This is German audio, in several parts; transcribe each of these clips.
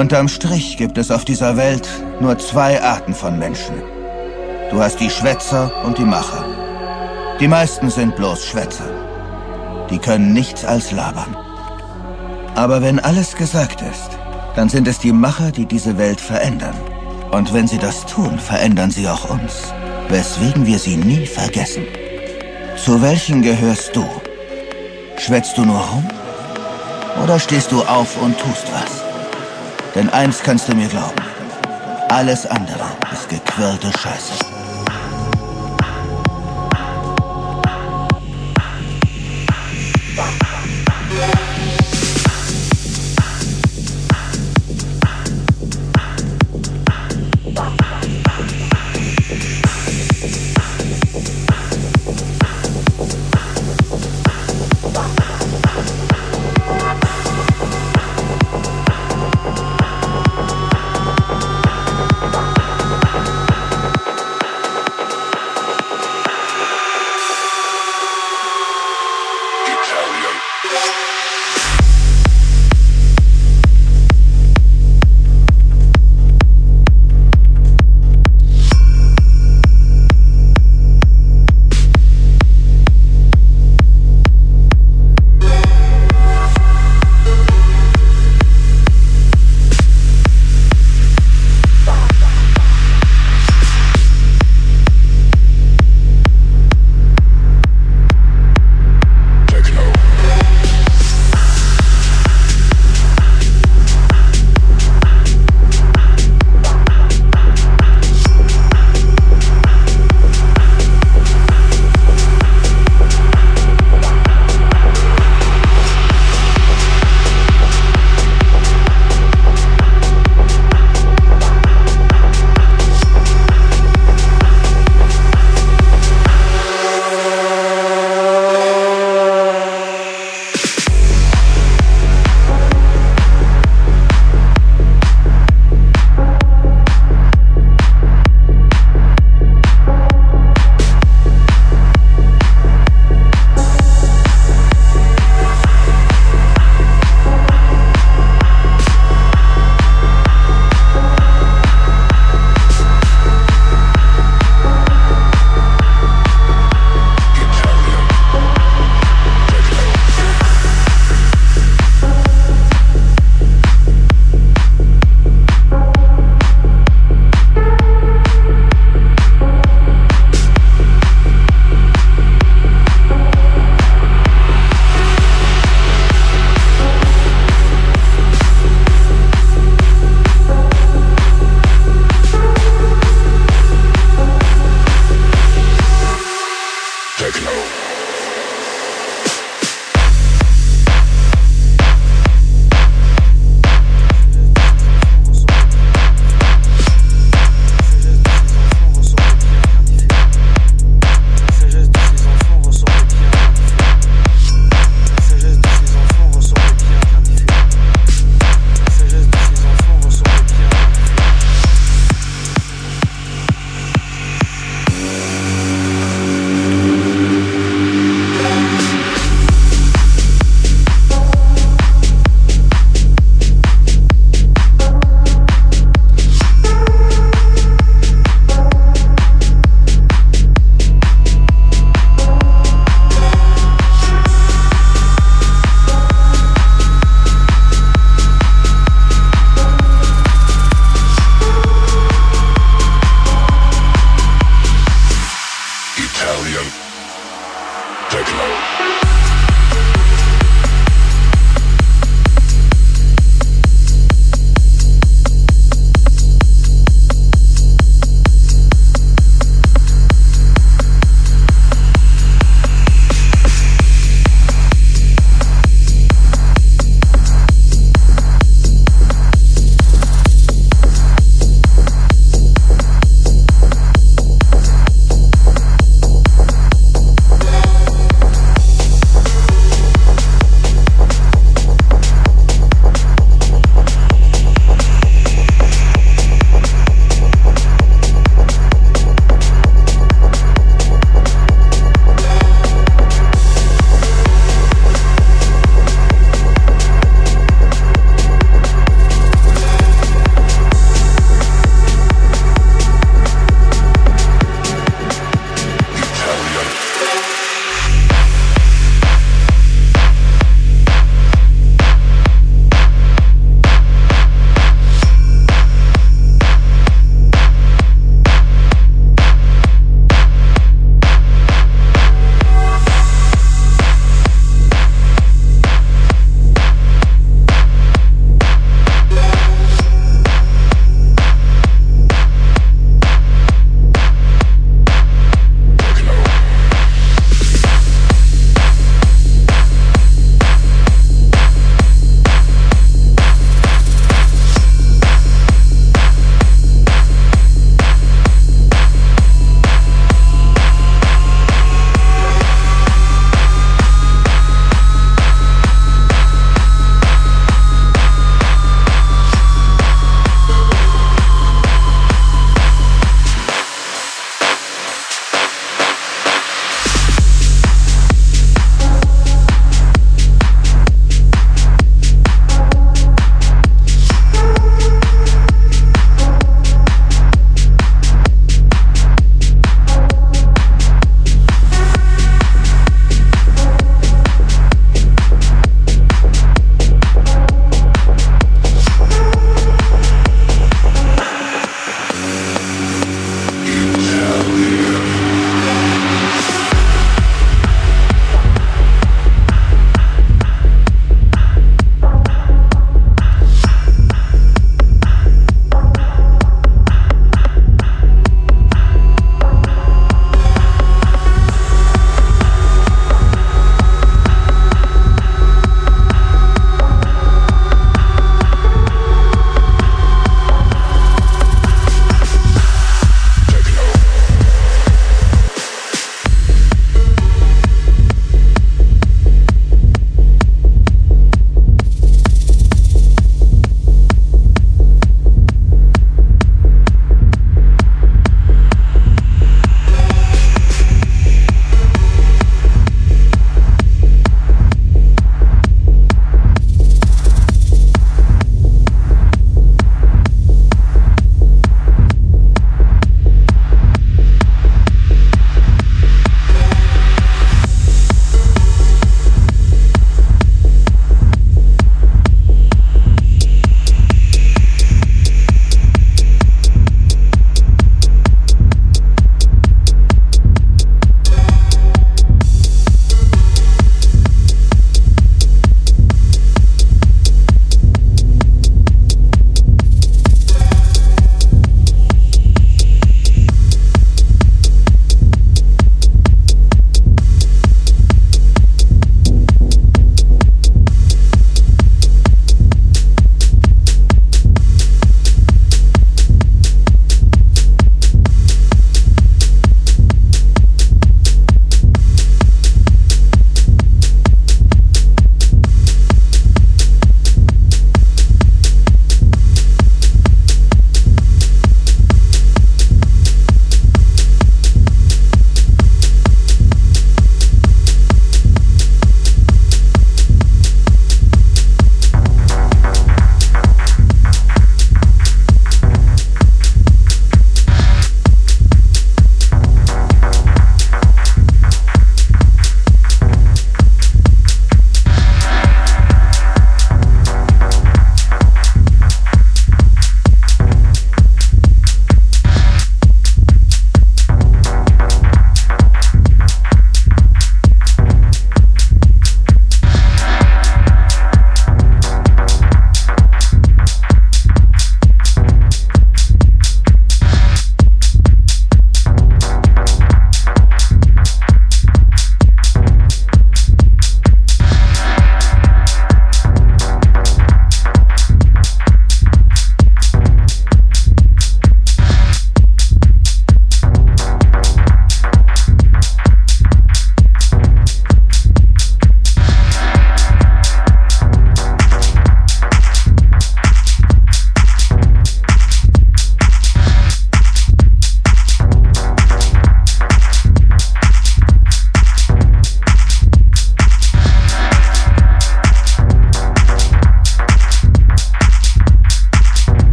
Unterm Strich gibt es auf dieser Welt nur zwei Arten von Menschen. Du hast die Schwätzer und die Macher. Die meisten sind bloß Schwätzer. Die können nichts als labern. Aber wenn alles gesagt ist, dann sind es die Macher, die diese Welt verändern. Und wenn sie das tun, verändern sie auch uns, weswegen wir sie nie vergessen. Zu welchen gehörst du? Schwätzt du nur rum? Oder stehst du auf und tust was? Denn eins kannst du mir glauben. Alles andere ist gequirlte Scheiße.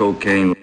Cocaine.